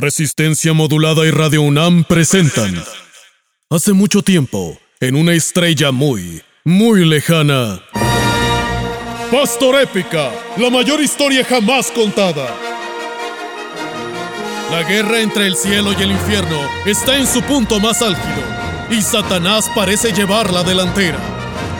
Resistencia Modulada y Radio UNAM presentan. Hace mucho tiempo, en una estrella muy, muy lejana. Pastor Épica, la mayor historia jamás contada. La guerra entre el cielo y el infierno está en su punto más álgido, y Satanás parece llevar la delantera.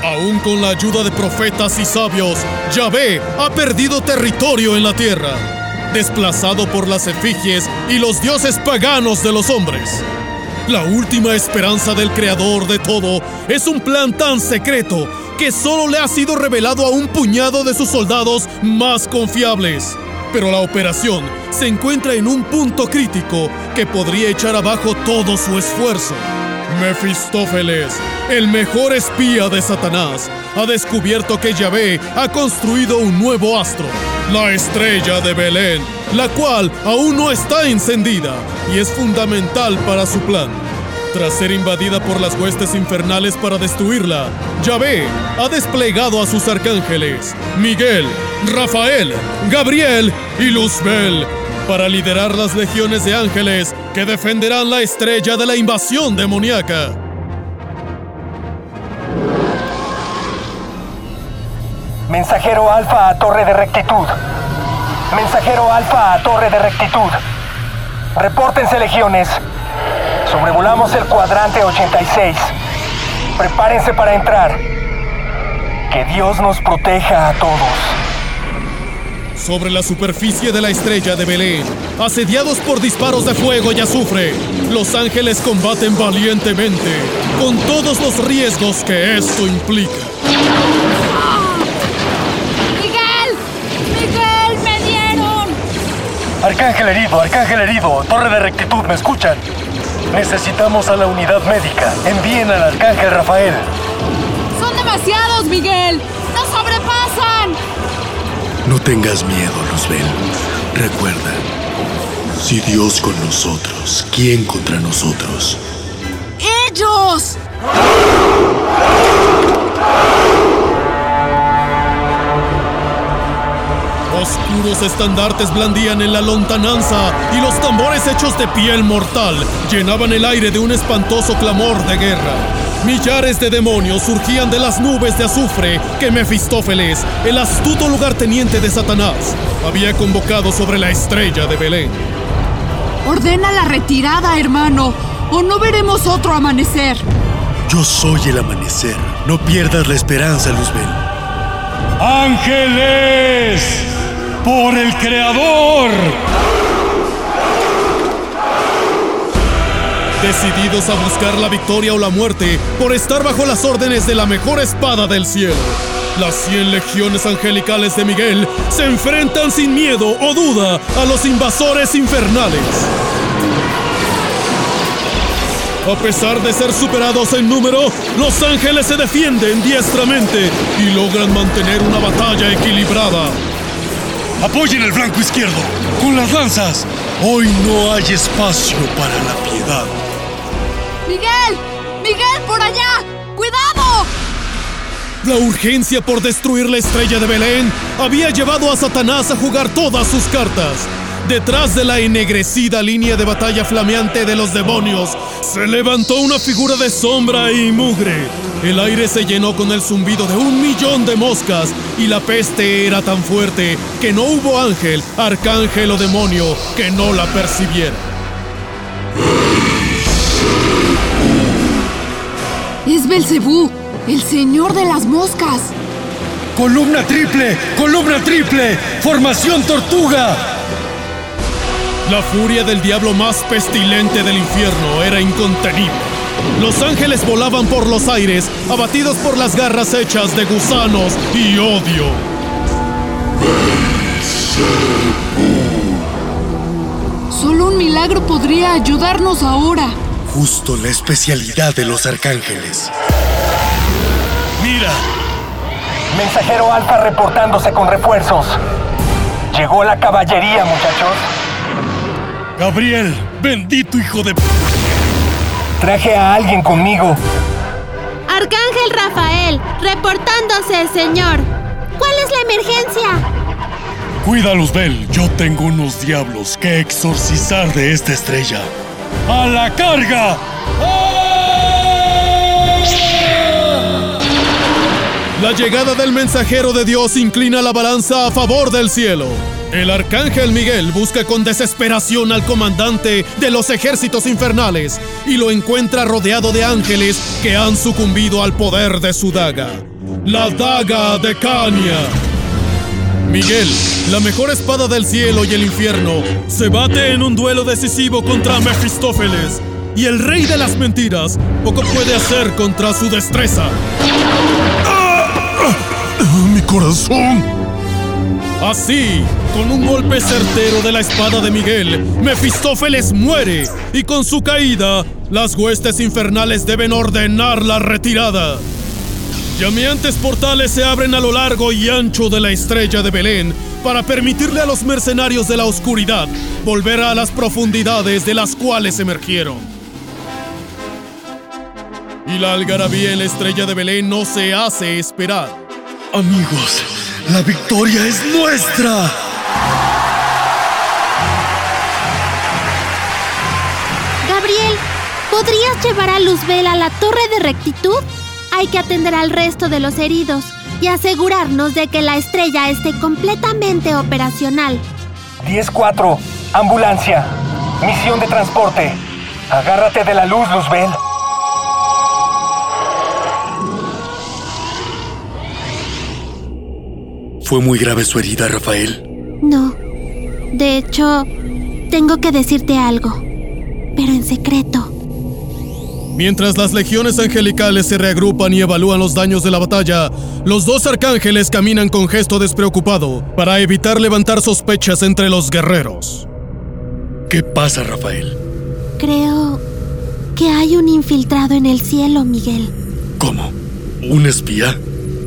Aún con la ayuda de profetas y sabios, Yahvé ha perdido territorio en la tierra, desplazado por las efigies y los dioses paganos de los hombres. La última esperanza del creador de todo es un plan tan secreto que solo le ha sido revelado a un puñado de sus soldados más confiables. Pero la operación se encuentra en un punto crítico que podría echar abajo todo su esfuerzo. Mefistófeles, el mejor espía de Satanás, ha descubierto que Yahvé ha construido un nuevo astro, la estrella de Belén, la cual aún no está encendida y es fundamental para su plan. Tras ser invadida por las huestes infernales para destruirla, Yahvé ha desplegado a sus arcángeles, Miguel, Rafael, Gabriel y Luzbel, para liderar las legiones de ángeles que defenderán la estrella de la invasión demoníaca. Mensajero Alfa a Torre de Rectitud. Mensajero Alfa a Torre de Rectitud. Repórtense legiones. Sobrevolamos el cuadrante 86. Prepárense para entrar. Que Dios nos proteja a todos. Sobre la superficie de la estrella de Belén, asediados por disparos de fuego y azufre, los ángeles combaten valientemente, con todos los riesgos que esto implica. ¡Miguel! ¡Miguel! ¡Me dieron! Arcángel herido, arcángel herido. Torre de Rectitud, ¿me escuchan? Necesitamos a la unidad médica. Envíen al arcángel Rafael. ¡Son demasiados, Miguel! ¡Nos sobrepasan! No tengas miedo, Luzbel. Recuerda, si Dios con nosotros, ¿quién contra nosotros? ¡Ellos! Oscuros estandartes blandían en la lontananza y los tambores hechos de piel mortal llenaban el aire de un espantoso clamor de guerra. Millares de demonios surgían de las nubes de azufre que Mefistófeles, el astuto lugarteniente de Satanás, había convocado sobre la estrella de Belén. Ordena la retirada, hermano, o no veremos otro amanecer. Yo soy el amanecer. No pierdas la esperanza, Luzbel. ¡Ángeles! ¡Por el Creador! Decididos a buscar la victoria o la muerte por estar bajo las órdenes de la mejor espada del cielo. Las 100 legiones angelicales de Miguel se enfrentan sin miedo o duda a los invasores infernales. A pesar de ser superados en número, los ángeles se defienden diestramente y logran mantener una batalla equilibrada. ¡Apoyen el flanco izquierdo! ¡Con las lanzas! Hoy no hay espacio para la piedad. ¡Miguel! ¡Miguel, por allá! ¡Cuidado! La urgencia por destruir la estrella de Belén había llevado a Satanás a jugar todas sus cartas. Detrás de la ennegrecida línea de batalla flameante de los demonios, se levantó una figura de sombra y mugre. El aire se llenó con el zumbido de un millón de moscas y la peste era tan fuerte que no hubo ángel, arcángel o demonio que no la percibiera. Belcebú, el señor de las moscas. ¡Columna triple! ¡Columna triple! ¡Formación tortuga! La furia del diablo más pestilente del infierno era incontenible. Los ángeles volaban por los aires, abatidos por las garras hechas de gusanos y odio. Solo un milagro podría ayudarnos ahora. Justo la especialidad de los arcángeles. ¡Mira! Mensajero Alfa reportándose con refuerzos. Llegó la caballería, muchachos. Gabriel, bendito hijo de... Traje a alguien conmigo. Arcángel Rafael, reportándose, señor. ¿Cuál es la emergencia? Cuida, Luzbel. Yo tengo unos diablos que exorcizar de esta estrella. ¡A la carga! La llegada del mensajero de Dios inclina la balanza a favor del cielo. El arcángel Miguel busca con desesperación al comandante de los ejércitos infernales y lo encuentra rodeado de ángeles que han sucumbido al poder de su daga. La daga de Cania. Miguel, la mejor espada del cielo y el infierno, se bate en un duelo decisivo contra Mefistófeles. Y el rey de las mentiras poco puede hacer contra su destreza. ¡Mi corazón! Así, con un golpe certero de la espada de Miguel, Mefistófeles muere y con su caída, las huestes infernales deben ordenar la retirada. Llameantes portales se abren a lo largo y ancho de la estrella de Belén para permitirle a los mercenarios de la oscuridad volver a las profundidades de las cuales emergieron. Y la algarabía en la estrella de Belén no se hace esperar. Amigos, la victoria es nuestra. Gabriel, ¿podrías llevar a Luzbel a la torre de rectitud? Hay que atender al resto de los heridos y asegurarnos de que la estrella esté completamente operacional. 10-4, ambulancia. Misión de transporte. Agárrate de la luz, Luzbel. ¿Fue muy grave su herida, Rafael? No. De hecho, tengo que decirte algo, pero en secreto. Mientras las legiones angelicales se reagrupan y evalúan los daños de la batalla, los dos arcángeles caminan con gesto despreocupado para evitar levantar sospechas entre los guerreros. ¿Qué pasa, Rafael? Creo que hay un infiltrado en el cielo, Miguel. ¿Cómo? ¿Un espía?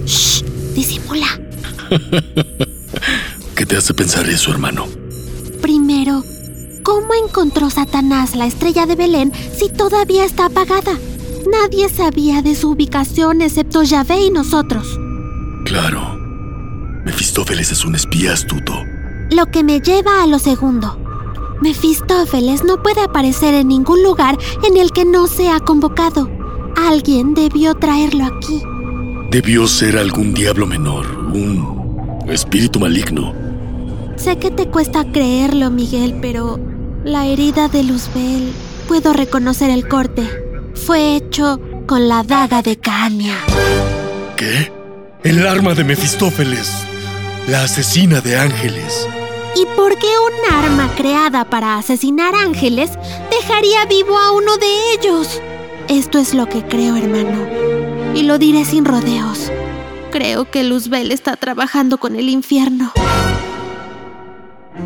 Shh, disimula. ¿Qué te hace pensar eso, hermano? Primero, ¿cómo encontró Satanás la estrella de Belén si todavía está apagada? Nadie sabía de su ubicación excepto Yahvé y nosotros. Claro. Mefistófeles es un espía astuto. Lo que me lleva a lo segundo. Mefistófeles no puede aparecer en ningún lugar en el que no sea convocado. Alguien debió traerlo aquí. Debió ser algún diablo menor, un espíritu maligno. Sé que te cuesta creerlo, Miguel, pero la herida de Luzbel, puedo reconocer el corte. Fue hecho con la daga de Cania. ¿Qué? El arma de Mefistófeles. La asesina de ángeles. ¿Y por qué un arma creada para asesinar ángeles dejaría vivo a uno de ellos? Esto es lo que creo, hermano. Y lo diré sin rodeos. Creo que Luzbel está trabajando con el infierno.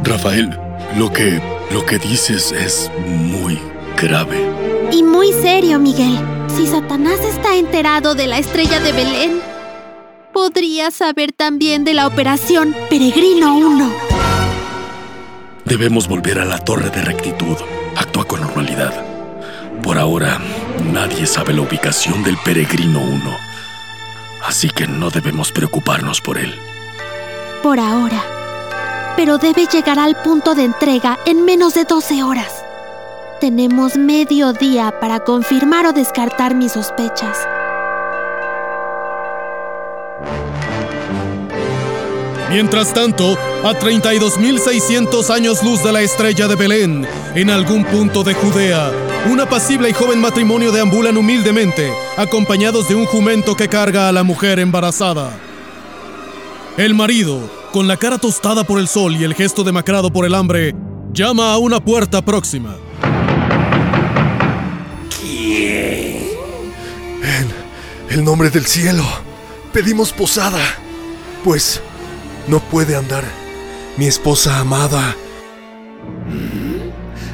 Rafael, lo que lo que dices es muy grave. Y muy serio, Miguel. Si Satanás está enterado de la estrella de Belén, podría saber también de la operación Peregrino 1. Debemos volver a la torre de rectitud. Actúa con normalidad. Por ahora, nadie sabe la ubicación del Peregrino 1. Así que no debemos preocuparnos por él. Por ahora. Pero debe llegar al punto de entrega en menos de 12 horas. Tenemos medio día para confirmar o descartar mis sospechas. Mientras tanto, a 32.600 años luz de la estrella de Belén, en algún punto de Judea, un apacible y joven matrimonio deambulan humildemente, acompañados de un jumento que carga a la mujer embarazada. El marido, con la cara tostada por el sol y el gesto demacrado por el hambre, llama a una puerta próxima. En el nombre del cielo, pedimos posada, pues no puede andar mi esposa amada.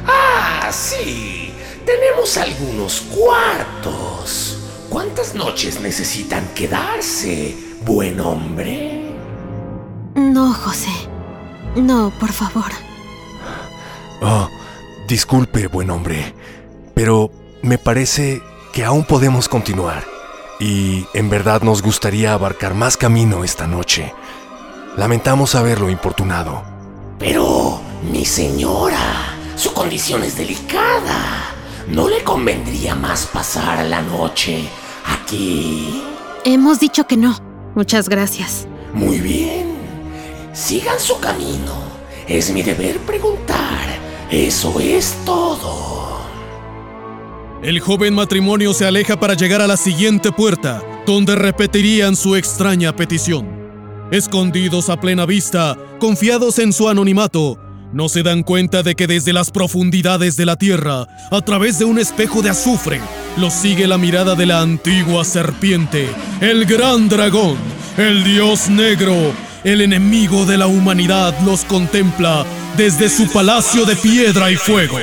Ah, sí. Tenemos algunos cuartos. ¿Cuántas noches necesitan quedarse, buen hombre? No, José. No, por favor. Oh, disculpe, buen hombre, pero me parece que aún podemos continuar. Y en verdad nos gustaría abarcar más camino esta noche. Lamentamos haberlo importunado. Pero, mi señora, su condición es delicada. ¿No le convendría más pasar la noche aquí? Hemos dicho que no. Muchas gracias. Muy bien. Sigan su camino. Es mi deber preguntar. Eso es todo. El joven matrimonio se aleja para llegar a la siguiente puerta, donde repetirían su extraña petición. Escondidos a plena vista, confiados en su anonimato, no se dan cuenta de que desde las profundidades de la tierra, a través de un espejo de azufre, los sigue la mirada de la antigua serpiente, el gran dragón, el dios negro, el enemigo de la humanidad los contempla desde su palacio de piedra y fuego.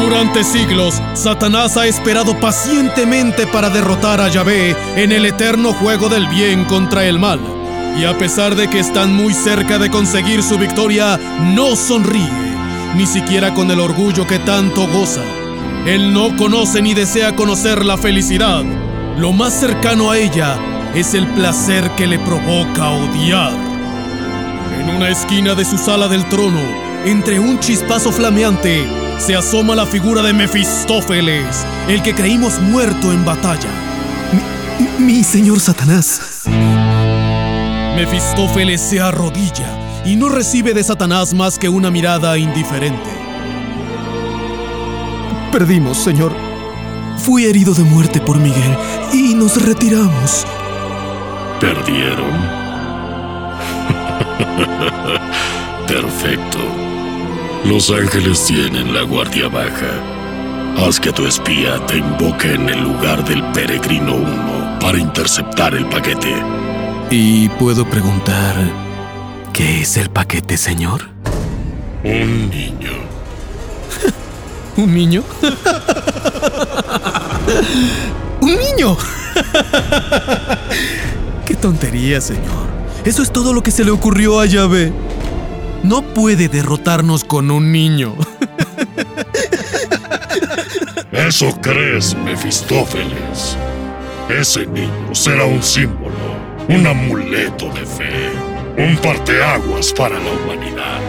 Durante siglos, Satanás ha esperado pacientemente para derrotar a Yahvé en el eterno juego del bien contra el mal. Y a pesar de que están muy cerca de conseguir su victoria, no sonríe, ni siquiera con el orgullo que tanto goza. Él no conoce ni desea conocer la felicidad. Lo más cercano a ella es el placer que le provoca odiar. En una esquina de su sala del trono, entre un chispazo flameante, se asoma la figura de Mefistófeles, el que creímos muerto en batalla. Mi, mi señor Satanás. Mefistófeles se arrodilla y no recibe de Satanás más que una mirada indiferente. Perdimos, señor. Fui herido de muerte por Miguel y nos retiramos. ¿Perdieron? Perfecto. Los ángeles tienen la guardia baja. Haz que tu espía te invoque en el lugar del peregrino 1 para interceptar el paquete. ¿Y puedo preguntar qué es el paquete, señor? Un niño. ¿Un niño? ¡Un niño! ¡Qué tontería, señor! Eso es todo lo que se le ocurrió a Yahvé. No puede derrotarnos con un niño. Eso crees, Mefistófeles. Ese niño será un símbolo, un amuleto de fe, un parteaguas para la humanidad.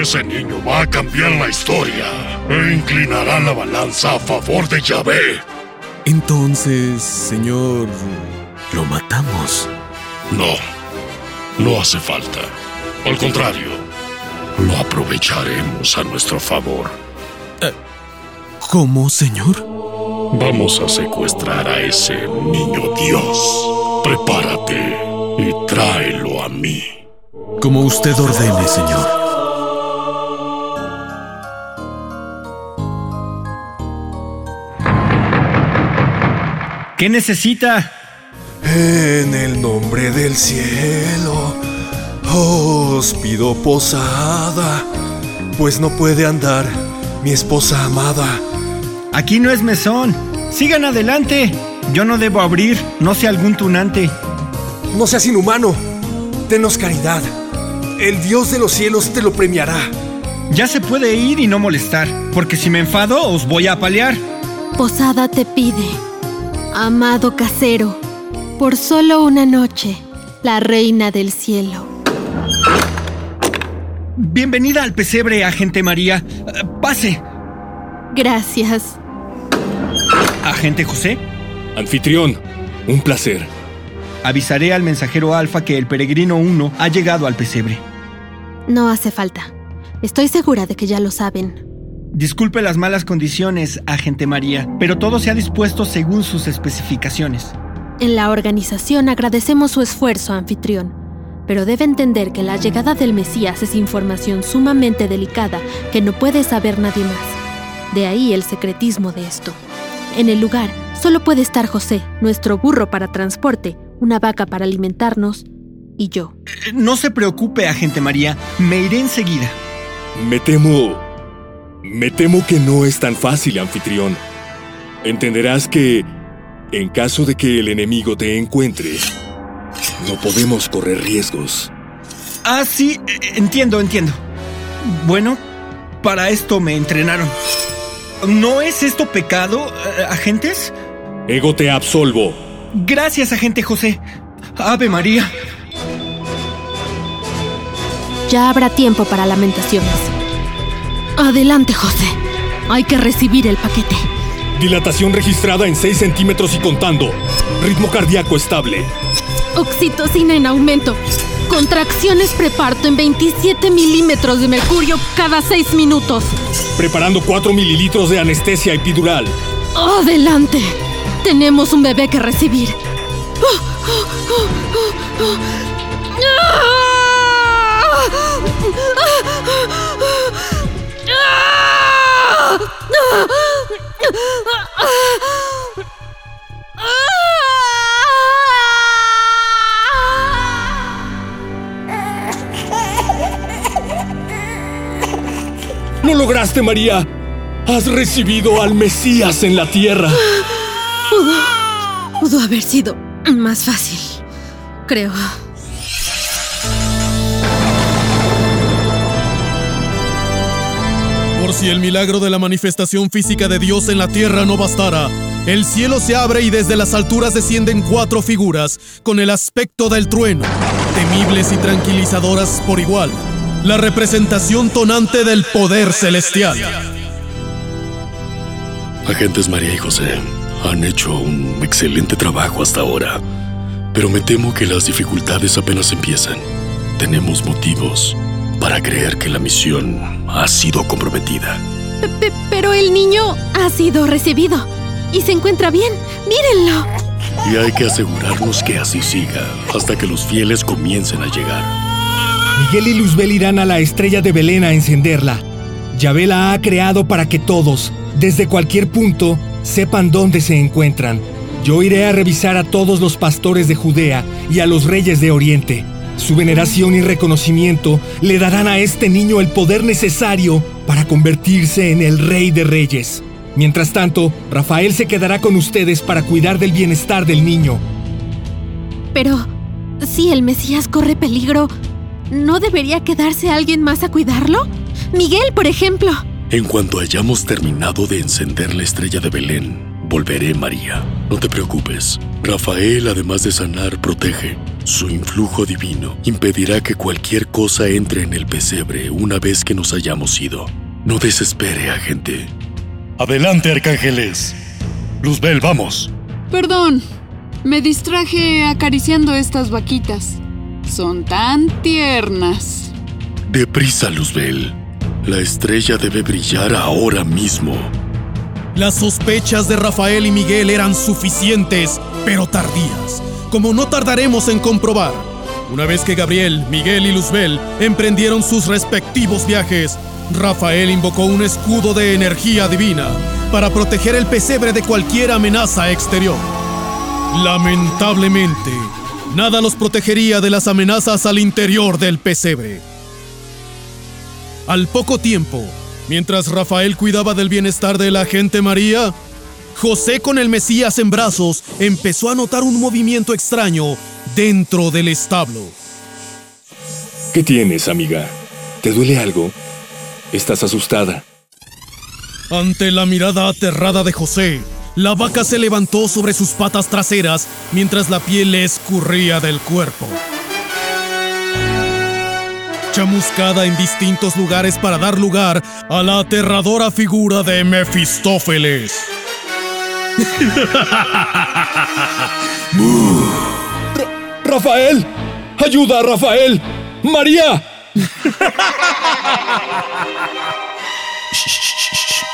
Ese niño va a cambiar la historia e inclinará la balanza a favor de Yahvé. Entonces, señor, lo matamos. No, no hace falta. Al contrario, lo aprovecharemos a nuestro favor. ¿Cómo, señor? Vamos a secuestrar a ese niño Dios. Prepárate y tráelo a mí. Como usted ordene, señor. ¿Qué necesita? En el nombre del cielo, os pido posada, pues no puede andar mi esposa amada. Aquí no es mesón. Sigan adelante. Yo no debo abrir, no sea algún tunante. No seas inhumano. Denos caridad. El Dios de los cielos te lo premiará. Ya se puede ir y no molestar, porque si me enfado os voy a apalear. Posada te pide, amado casero, por solo una noche, la reina del cielo. Bienvenida al pesebre, agente María. Pase. Gracias. Agente José, Anfitrión, un placer. avisaré al mensajero Alfa que el peregrino 1 ha llegado al pesebre. No hace falta. Estoy segura de que ya lo saben. Disculpe las malas condiciones, agente María, pero todo se ha dispuesto según sus especificaciones. En la organización agradecemos su esfuerzo, anfitrión, pero debe entender que la llegada del Mesías es información sumamente delicada que no puede saber nadie más. De ahí el secretismo de esto. En el lugar solo puede estar José, nuestro burro para transporte, una vaca para alimentarnos y yo. Eh, No se preocupe, agente María, me iré enseguida. Me temo... Me temo que no es tan fácil, anfitrión. Entenderás que, en caso de que el enemigo te encuentre, no podemos correr riesgos. Ah, sí, eh, entiendo, entiendo. Bueno, para esto me entrenaron. ¿No es esto pecado, eh, agentes? Ego te absolvo. Gracias, agente José. Ave María. Ya habrá tiempo para lamentaciones. Adelante, José. Hay que recibir el paquete. Dilatación registrada en 6 centímetros y contando. Ritmo cardíaco estable. Oxitocina en aumento. Contracciones preparto en 27 milímetros de mercurio cada 6 minutos. Preparando 4 mililitros de anestesia epidural. Adelante. Tenemos un bebé que recibir. ¡Lo lograste, María! Has recibido al Mesías en la tierra. Pudo, pudo haber sido más fácil, creo. Por si el milagro de la manifestación física de Dios en la tierra no bastara, el cielo se abre y desde las alturas descienden cuatro figuras con el aspecto del trueno, temibles y tranquilizadoras por igual, la representación tonante del poder celestial. Agentes María y José han hecho un excelente trabajo hasta ahora, pero me temo que las dificultades apenas empiezan. Tenemos motivos para creer que la misión ha sido comprometida. P- pero el niño ha sido recibido y se encuentra bien. Mírenlo. Y hay que asegurarnos que así siga hasta que los fieles comiencen a llegar. Miguel y Luzbel irán a la estrella de Belén a encenderla. Yahvé la ha creado para que todos, desde cualquier punto, sepan dónde se encuentran. Yo iré a revisar a todos los pastores de Judea y a los reyes de Oriente. Su veneración y reconocimiento le darán a este niño el poder necesario para convertirse en el rey de reyes. Mientras tanto, Rafael se quedará con ustedes para cuidar del bienestar del niño. Pero, si el Mesías corre peligro, ¿no debería quedarse alguien más a cuidarlo? Miguel, por ejemplo. En cuanto hayamos terminado de encender la estrella de Belén, volveré, María. No te preocupes. Rafael, además de sanar, protege. Su influjo divino impedirá que cualquier cosa entre en el pesebre una vez que nos hayamos ido. No desespere, agente. Adelante, arcángeles. Luzbel, vamos. Perdón, me distraje acariciando estas vaquitas. Son tan tiernas. Deprisa, Luzbel. La estrella debe brillar ahora mismo. Las sospechas de Rafael y Miguel eran suficientes, pero tardías, como no tardaremos en comprobar. Una vez que Gabriel, Miguel y Luzbel emprendieron sus respectivos viajes, Rafael invocó un escudo de energía divina para proteger el pesebre de cualquier amenaza exterior. Lamentablemente, nada los protegería de las amenazas al interior del pesebre. Al poco tiempo, mientras Rafael cuidaba del bienestar de la gente María, José con el Mesías en brazos empezó a notar un movimiento extraño dentro del establo. ¿Qué tienes, amiga? ¿Te duele algo? Estás asustada. Ante la mirada aterrada de José, la vaca se levantó sobre sus patas traseras mientras la piel le escurría del cuerpo. Chamuscada en distintos lugares para dar lugar a la aterradora figura de Mefistófeles. ¡Rafael! ¡Ayuda, Rafael! ¡María!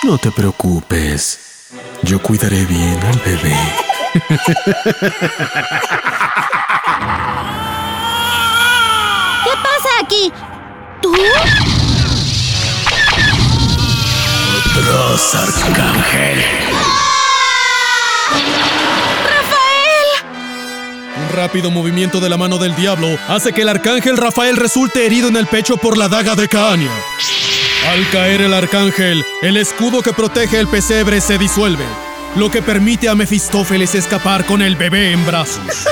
No te preocupes. Yo cuidaré bien al bebé. ¿Qué pasa aquí? Arcángel. Un rápido movimiento de la mano del diablo hace que el arcángel Rafael resulte herido en el pecho por la daga de Caania. Al caer el arcángel, el escudo que protege el pesebre se disuelve, lo que permite a Mefistófeles escapar con el bebé en brazos.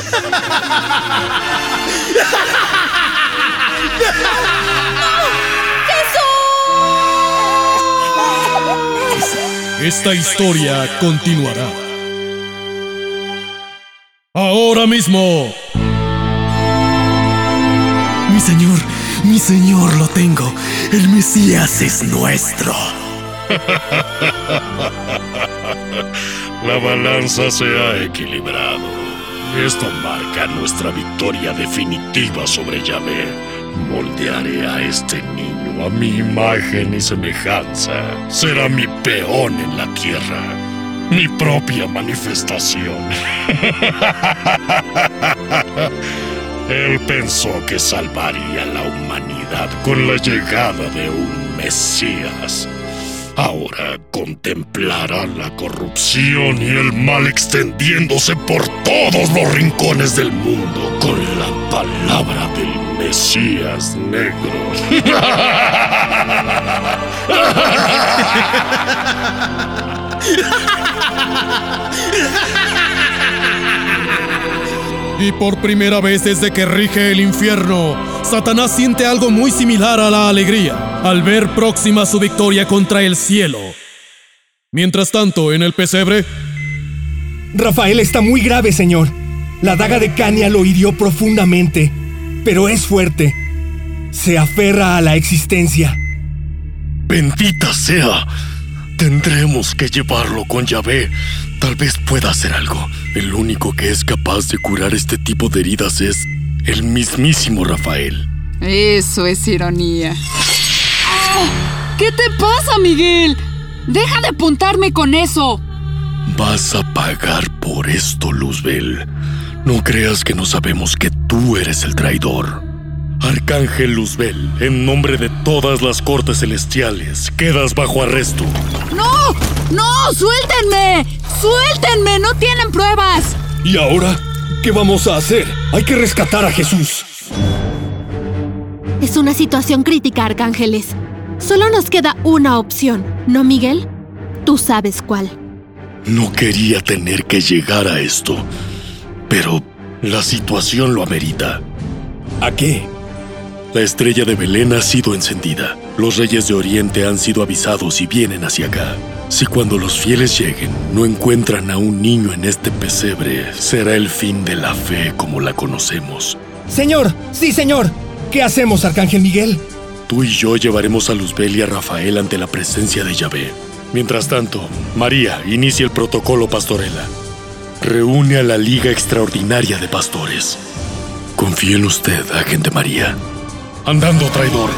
Esta historia continuará. Ahora mismo. Mi señor, mi señor lo tengo. El Mesías es nuestro. La balanza se ha equilibrado. Esto marca nuestra victoria definitiva sobre Yahvé. Moldearé a este niño a mi imagen y semejanza. Será mi peón en la tierra. Mi propia manifestación. Él pensó que salvaría la humanidad con la llegada de un Mesías. Ahora contemplará la corrupción y el mal extendiéndose por todos los rincones del mundo con la palabra del Mesías negro. Y por primera vez desde que rige el infierno, Satanás siente algo muy similar a la alegría al ver próxima su victoria contra el cielo. Mientras tanto, en el pesebre... Rafael está muy grave, señor. La daga de Cania lo hirió profundamente, pero es fuerte. Se aferra a la existencia. Bendita sea. Tendremos que llevarlo con Yahvé. Tal vez pueda hacer algo. El único que es capaz de curar este tipo de heridas es el mismísimo Rafael. Eso es ironía. ¿Qué te pasa, Miguel? Deja de apuntarme con eso. Vas a pagar por esto, Luzbel. No creas que no sabemos que tú eres el traidor. Arcángel Luzbel, en nombre de todas las cortes celestiales, quedas bajo arresto. ¡No! ¡No! ¡Suéltenme! ¡Suéltenme! ¡No tienen pruebas! ¿Y ahora? ¿Qué vamos a hacer? Hay que rescatar a Jesús. Es una situación crítica, Arcángeles. Solo nos queda una opción, ¿no, Miguel? Tú sabes cuál. No quería tener que llegar a esto, pero la situación lo amerita. ¿A qué? La estrella de Belén ha sido encendida. Los reyes de Oriente han sido avisados y vienen hacia acá. Si cuando los fieles lleguen no encuentran a un niño en este pesebre, será el fin de la fe como la conocemos. Señor, sí, señor. ¿Qué hacemos, Arcángel Miguel? Tú y yo llevaremos a Luzbel y a Rafael ante la presencia de Yahvé. Mientras tanto, María inicia el protocolo pastorela. Reúne a la Liga Extraordinaria de Pastores. Confío en usted, agente María. Andando, traidor.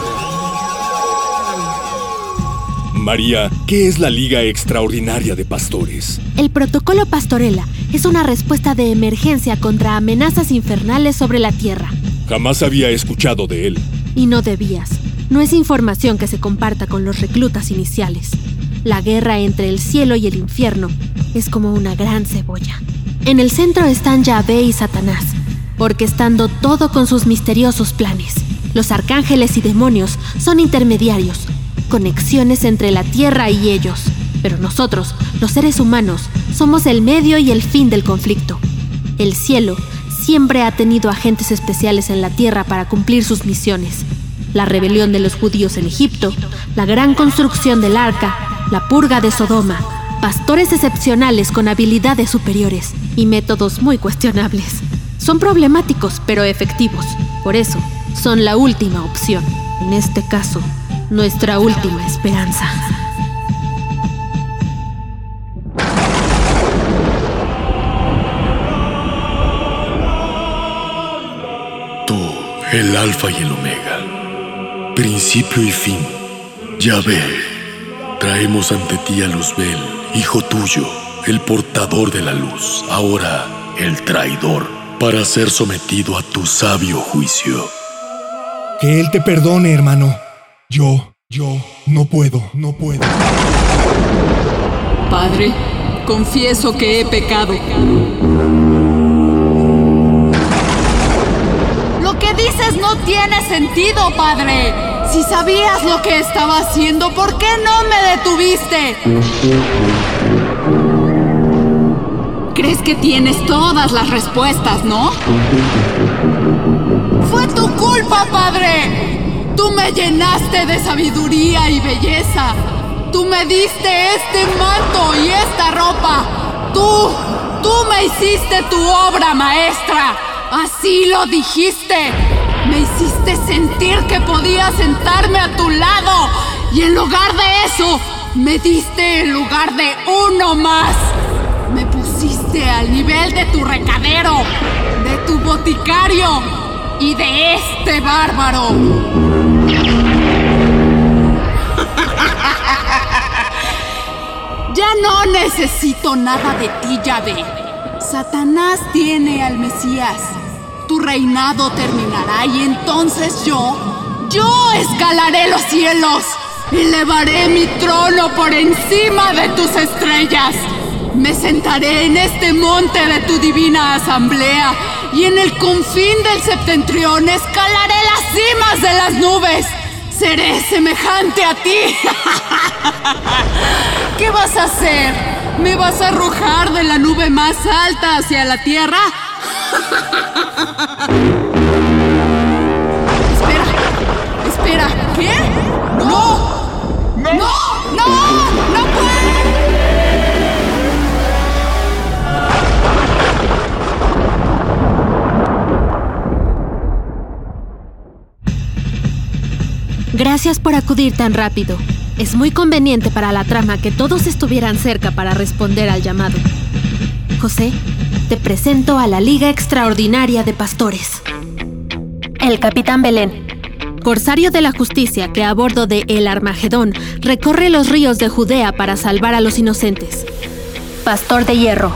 María, ¿qué es la Liga Extraordinaria de Pastores? El protocolo Pastorela es una respuesta de emergencia contra amenazas infernales sobre la Tierra. Jamás había escuchado de él. Y no debías. No es información que se comparta con los reclutas iniciales. La guerra entre el cielo y el infierno es como una gran cebolla. En el centro están Yahvé y Satanás, orquestando todo con sus misteriosos planes. Los arcángeles y demonios son intermediarios, conexiones entre la tierra y ellos. Pero nosotros, los seres humanos, somos el medio y el fin del conflicto. El cielo siempre ha tenido agentes especiales en la tierra para cumplir sus misiones. La rebelión de los judíos en Egipto, la gran construcción del arca, la purga de Sodoma, pastores excepcionales con habilidades superiores y métodos muy cuestionables. Son problemáticos pero efectivos. Por eso, son la última opción. En este caso, nuestra última esperanza. Tú, el alfa y el omega, principio y fin. Ya ve, traemos ante ti a Luzbel, hijo tuyo, el portador de la luz, ahora el traidor, para ser sometido a tu sabio juicio. Que Él te perdone, hermano. Yo, yo, no puedo, no puedo. Padre, confieso que he pecado. Lo que dices no tiene sentido, padre. Si sabías lo que estaba haciendo, ¿por qué no me detuviste? Crees que tienes todas las respuestas, ¿no? Fue tu culpa, padre. Tú me llenaste de sabiduría y belleza. Tú me diste este manto y esta ropa. Tú, Tú me hiciste tu obra maestra. Así lo dijiste. Me hiciste sentir que podía sentarme a tu lado. Y en lugar de eso, me diste el lugar de uno más. Me pusiste al nivel de tu recadero, de tu boticario y de este bárbaro. Ya no necesito nada de ti, Yahvé. Satanás tiene al Mesías. Reinado terminará y entonces yo, yo escalaré los cielos. Elevaré mi trono por encima de tus estrellas. Me sentaré en este monte de tu divina asamblea y en el confín del septentrión escalaré las cimas de las nubes. Seré semejante a ti. ¿Qué vas a hacer? ¿Me vas a arrojar de la nube más alta hacia la tierra? Espera, espera, ¿qué? ¡No! ¡No! ¡No! ¡No puedo! Gracias por acudir tan rápido. Es muy conveniente para la trama que todos estuvieran cerca para responder al llamado. José, te presento a la Liga Extraordinaria de Pastores. El Capitán Belén. Corsario de la justicia que a bordo de El Armagedón recorre los ríos de Judea para salvar a los inocentes. Pastor de Hierro.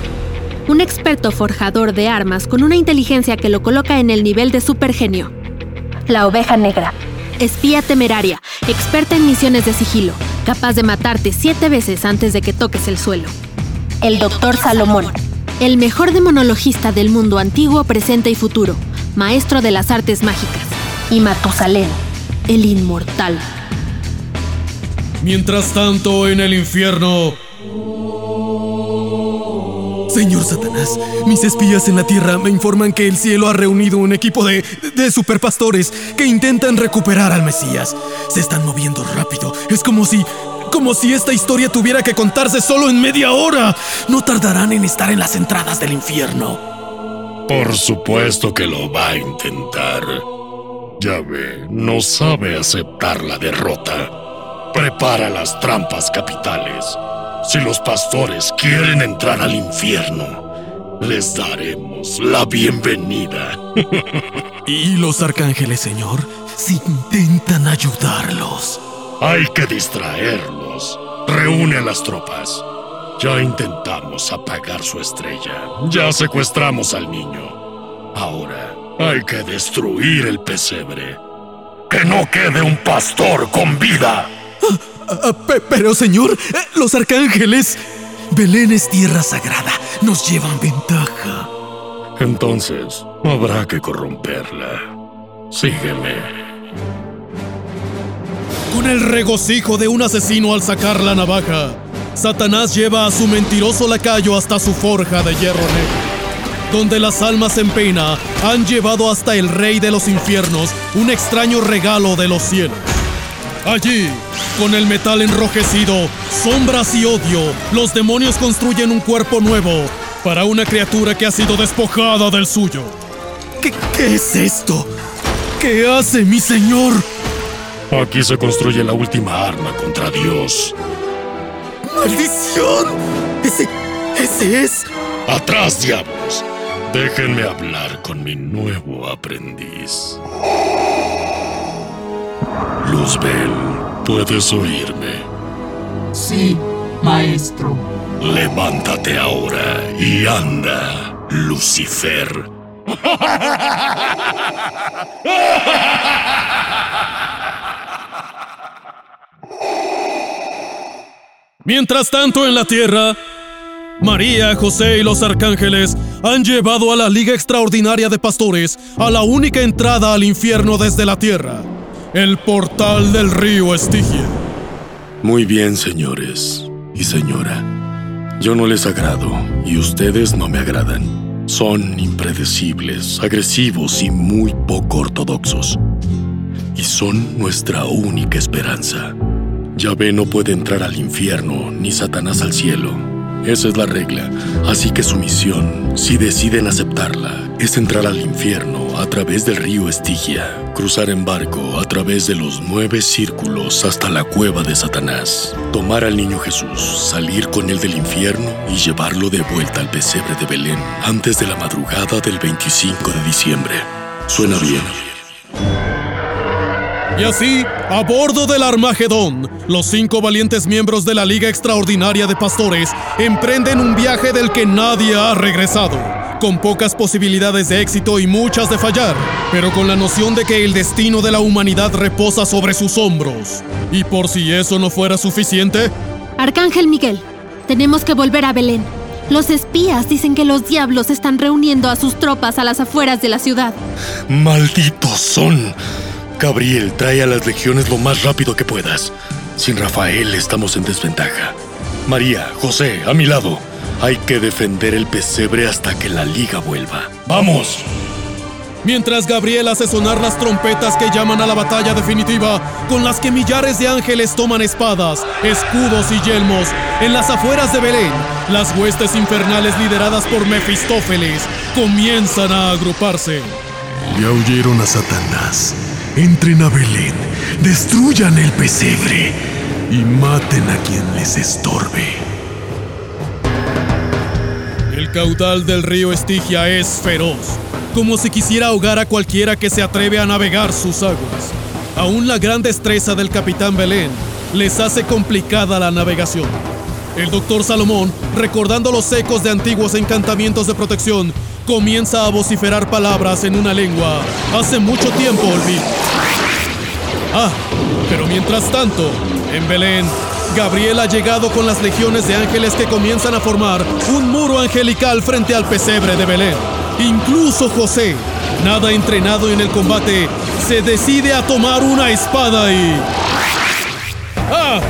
Un experto forjador de armas con una inteligencia que lo coloca en el nivel de supergenio. La Oveja Negra. Espía temeraria, experta en misiones de sigilo, capaz de matarte siete veces antes de que toques el suelo. El Doctor Salomón. El mejor demonologista del mundo antiguo, presente y futuro, maestro de las artes mágicas. Y Matusalén, el inmortal. Mientras tanto, en el infierno, Señor Satanás, mis espías en la tierra me informan que el cielo ha reunido un equipo de, de superpastores que intentan recuperar al Mesías. Se están moviendo rápido. Es como si... como si esta historia tuviera que contarse solo en media hora. No tardarán en estar en las entradas del infierno. Por supuesto que lo va a intentar. Ya ve, no sabe aceptar la derrota. Prepara las trampas capitales. Si los pastores quieren entrar al infierno, les daremos la bienvenida. ¿Y los arcángeles, señor? Si intentan ayudarlos. Hay que distraerlos. Reúne a las tropas. Ya intentamos apagar su estrella. Ya secuestramos al niño. Ahora hay que destruir el pesebre. Que no quede un pastor con vida. Ah, pe- pero, señor, eh, los arcángeles. Belén es tierra sagrada. Nos llevan ventaja. Entonces, habrá que corromperla. Sígueme. Con el regocijo de un asesino al sacar la navaja, Satanás lleva a su mentiroso lacayo hasta su forja de hierro negro, donde las almas en pena han llevado hasta el rey de los infiernos un extraño regalo de los cielos. Allí, con el metal enrojecido, sombras y odio, los demonios construyen un cuerpo nuevo para una criatura que ha sido despojada del suyo. ¿Qué, qué es esto? ¿Qué hace mi señor? Aquí se construye la última arma contra Dios. ¡Maldición! Ese. ese es. ¡Atrás, diablos! Déjenme hablar con mi nuevo aprendiz. Luzbel, ¿puedes oírme? Sí, maestro. Levántate ahora y anda, Lucifer. Mientras tanto, en la tierra, María, José y los arcángeles han llevado a la Liga Extraordinaria de Pastores a la única entrada al infierno desde la tierra, el portal del río Estigia. Muy bien, señores y señora. Yo no les agrado y ustedes no me agradan. Son impredecibles, agresivos y muy poco ortodoxos. Y son nuestra única esperanza. Yahvé no puede entrar al infierno ni Satanás al cielo. Esa es la regla. Así que su misión, si deciden aceptarla, es entrar al infierno a través del río Estigia, cruzar en barco a través de los nueve círculos hasta la cueva de Satanás, tomar al niño Jesús, salir con él del infierno y llevarlo de vuelta al pesebre de Belén antes de la madrugada del 25 de diciembre. Suena bien. Y así, a bordo del Armagedón, los cinco valientes miembros de la Liga Extraordinaria de Pastores emprenden un viaje del que nadie ha regresado, con pocas posibilidades de éxito y muchas de fallar, pero con la noción de que el destino de la humanidad reposa sobre sus hombros. Y por si eso no fuera suficiente, Arcángel Miguel, tenemos que volver a Belén. Los espías dicen que los diablos están reuniendo a sus tropas a las afueras de la ciudad. Malditos son. Gabriel, trae a las legiones lo más rápido que puedas. Sin Rafael estamos en desventaja. María, José, a mi lado. Hay que defender el pesebre hasta que la liga vuelva. ¡Vamos! Mientras Gabriel hace sonar las trompetas que llaman a la batalla definitiva, con las que millares de ángeles toman espadas, escudos y yelmos, en las afueras de Belén, las huestes infernales lideradas por Mefistófeles comienzan a agruparse. Ya oyeron a Satanás. Entren a Belén, destruyan el pesebre y maten a quien les estorbe. El caudal del río Estigia es feroz, como si quisiera ahogar a cualquiera que se atreve a navegar sus aguas. Aún la gran destreza del capitán Belén les hace complicada la navegación. El doctor Salomón, recordando los ecos de antiguos encantamientos de protección, comienza a vociferar palabras en una lengua hace mucho tiempo olvidada. Ah, pero mientras tanto, en Belén, Gabriel ha llegado con las legiones de ángeles que comienzan a formar un muro angelical frente al pesebre de Belén. Incluso José, nada entrenado en el combate, se decide a tomar una espada y... ¡Ah!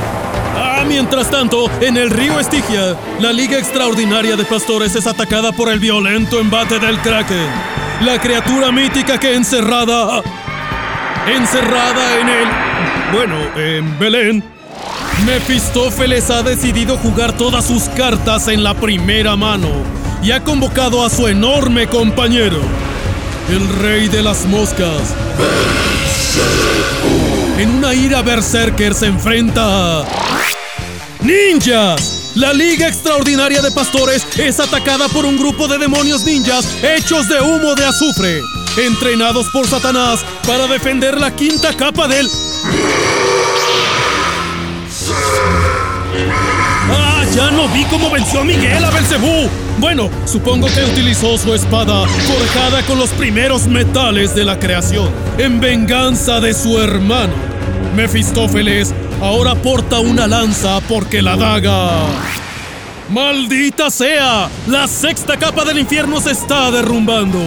Mientras tanto, en el río Estigia, la Liga Extraordinaria de Pastores es atacada por el violento embate del Kraken, la criatura mítica que encerrada... Encerrada en el... Bueno, en Belén, Mefistófeles ha decidido jugar todas sus cartas en la primera mano y ha convocado a su enorme compañero, el rey de las moscas. En una ira berserker se enfrenta a... ¡Ninjas! La Liga Extraordinaria de Pastores es atacada por un grupo de demonios ninjas hechos de humo de azufre, entrenados por Satanás para defender la quinta capa del... ¡Ah! Ya no vi cómo venció Miguel a Belcebú. Bueno, supongo que utilizó su espada, forjada con los primeros metales de la creación, en venganza de su hermano. Mefistófeles ahora porta una lanza porque la daga. ¡Maldita sea! La sexta capa del infierno se está derrumbando.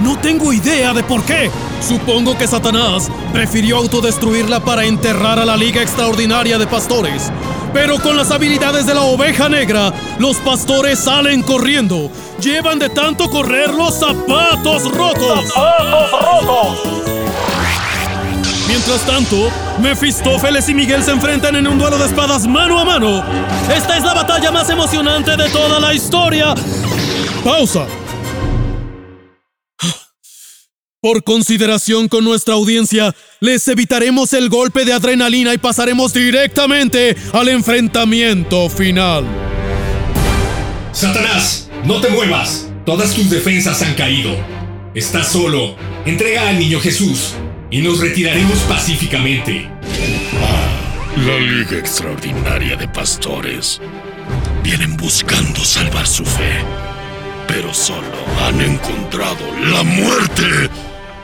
No tengo idea de por qué. Supongo que Satanás prefirió autodestruirla para enterrar a la Liga Extraordinaria de Pastores. Pero con las habilidades de la oveja negra, los pastores salen corriendo. Llevan de tanto correr los zapatos rotos. ¡Zapatos rotos! Mientras tanto, Mefistófeles y Miguel se enfrentan en un duelo de espadas mano a mano. Esta es la batalla más emocionante de toda la historia. Pausa. Por consideración con nuestra audiencia, les evitaremos el golpe de adrenalina y pasaremos directamente al enfrentamiento final. Satanás, no te muevas. Todas tus defensas han caído. Estás solo. Entrega al niño Jesús y nos retiraremos pacíficamente. La Liga Extraordinaria de Pastores. Vienen buscando salvar su fe, pero solo han encontrado la muerte.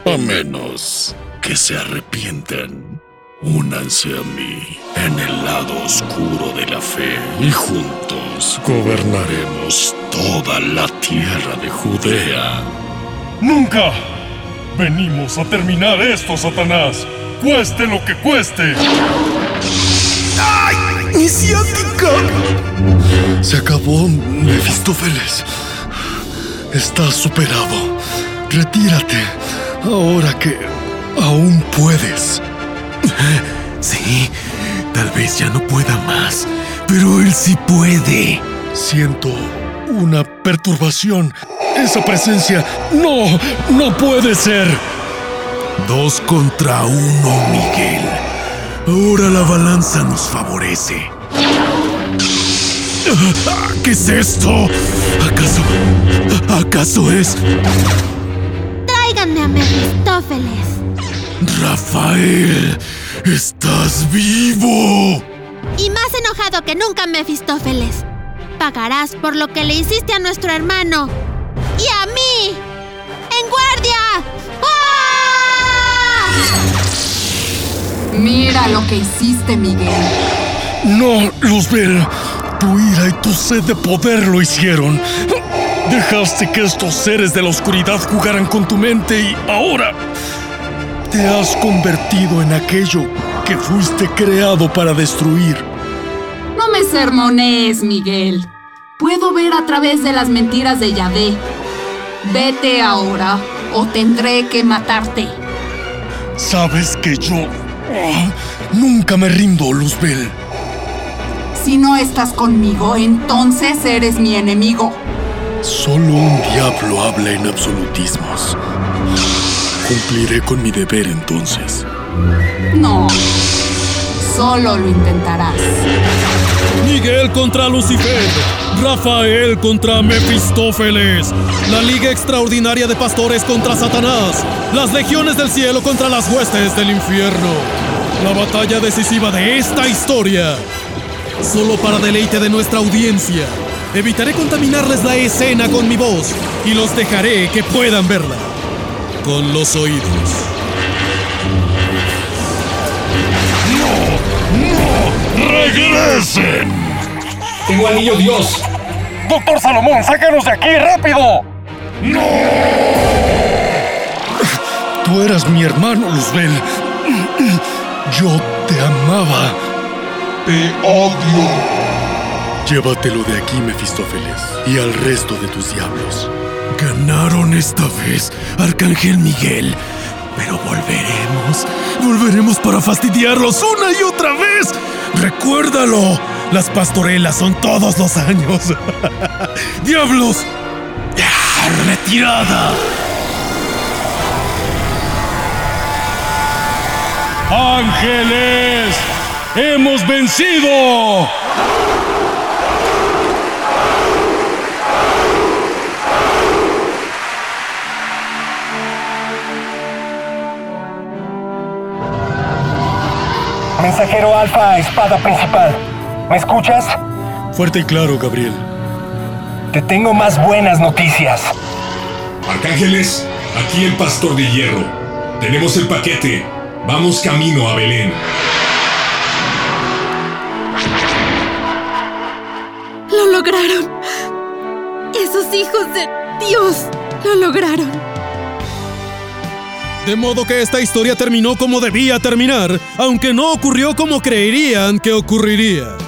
A menos que se arrepientan. Únanse a mí en el lado oscuro de la fe y juntos gobernaremos toda la tierra de Judea. ¡Nunca! Venimos a terminar esto, Satanás. Cueste lo que cueste. ¡Ay! ¡Mi ciática! Se acabó, Mefistófeles. Estás superado. Retírate. Ahora que aún puedes. Sí, tal vez ya no pueda más, pero él sí puede. Siento una perturbación. Esa presencia... No, no puede ser. Dos contra uno, Miguel. Ahora la balanza nos favorece. ¿Qué es esto? ¿Acaso... acaso es... Tráiganme a Mefistófeles. Rafael, estás vivo. Y más enojado que nunca, Mefistófeles. Pagarás por lo que le hiciste a nuestro hermano. ¡Y a mí! ¡En guardia! ¡Ah! Mira lo que hiciste, Miguel. No, Luzbel. Tu ira y tu sed de poder lo hicieron. Dejaste que estos seres de la oscuridad jugaran con tu mente y ahora te has convertido en aquello que fuiste creado para destruir. Me sermones, Miguel. Puedo ver a través de las mentiras de Yahvé. Vete ahora o tendré que matarte. Sabes que yo ah, nunca me rindo, Luzbel. Si no estás conmigo, entonces eres mi enemigo. Solo un diablo habla en absolutismos. Cumpliré con mi deber entonces. No. Solo lo intentarás. Miguel contra Lucifer. Rafael contra Mefistófeles. La Liga Extraordinaria de Pastores contra Satanás. Las legiones del cielo contra las huestes del infierno. La batalla decisiva de esta historia. Solo para deleite de nuestra audiencia. Evitaré contaminarles la escena con mi voz y los dejaré que puedan verla con los oídos. ¡Regresen! Tengo anillo Dios. Doctor Salomón, sácanos de aquí rápido. ¡No! Tú eras mi hermano, Luzbel. Yo te amaba. Te odio. Llévatelo de aquí, Mefistófeles, y al resto de tus diablos. Ganaron esta vez, Arcángel Miguel. Pero volveremos, volveremos para fastidiarlos una y otra vez. Recuérdalo, las pastorelas son todos los años. ¡Diablos! ¡Retirada! ¡Ángeles! ¡Hemos vencido! Mensajero Alfa, espada principal. ¿Me escuchas? Fuerte y claro, Gabriel. Te tengo más buenas noticias. Arcángeles, aquí el pastor de hierro. Tenemos el paquete. Vamos camino a Belén. Lo lograron. Esos hijos de Dios lo lograron. De modo que esta historia terminó como debía terminar, aunque no ocurrió como creerían que ocurriría.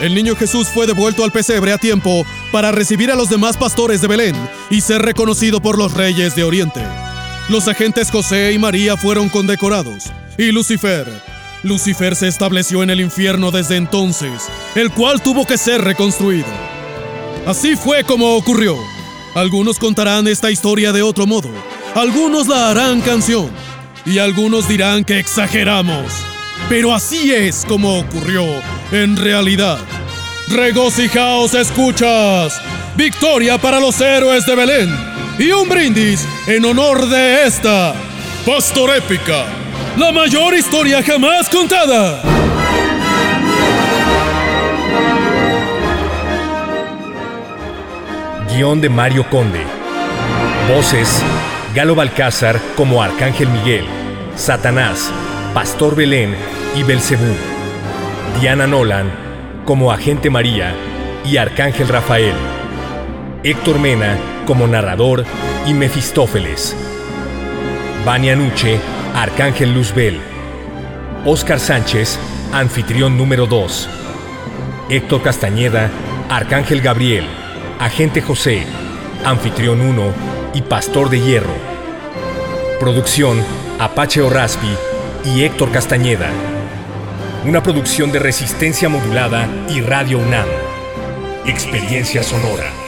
El niño Jesús fue devuelto al pesebre a tiempo para recibir a los demás pastores de Belén y ser reconocido por los reyes de Oriente. Los agentes José y María fueron condecorados, y Lucifer. Lucifer se estableció en el infierno desde entonces, el cual tuvo que ser reconstruido. Así fue como ocurrió. Algunos contarán esta historia de otro modo, algunos la harán canción, y algunos dirán que exageramos. Pero así es como ocurrió en realidad. Regocijaos, escuchas. Victoria para los héroes de Belén. Y un brindis en honor de esta Pastor Épica, la mayor historia jamás contada. Guión de Mario Conde. Voces: Galo Balcázar como Arcángel Miguel, Satanás, Pastor Belén y Belcebú. Diana Nolan como Agente María y Arcángel Rafael. Héctor Mena como narrador y Mefistófeles. Vania Nuche, Arcángel Luzbel. Óscar Sánchez, anfitrión número 2. Héctor Castañeda, Arcángel Gabriel. Agente José, anfitrión 1 y Pastor de Hierro. Producción Apache Orraspi y Héctor Castañeda. Una producción de resistencia modulada y Radio UNAM. Experiencia sonora.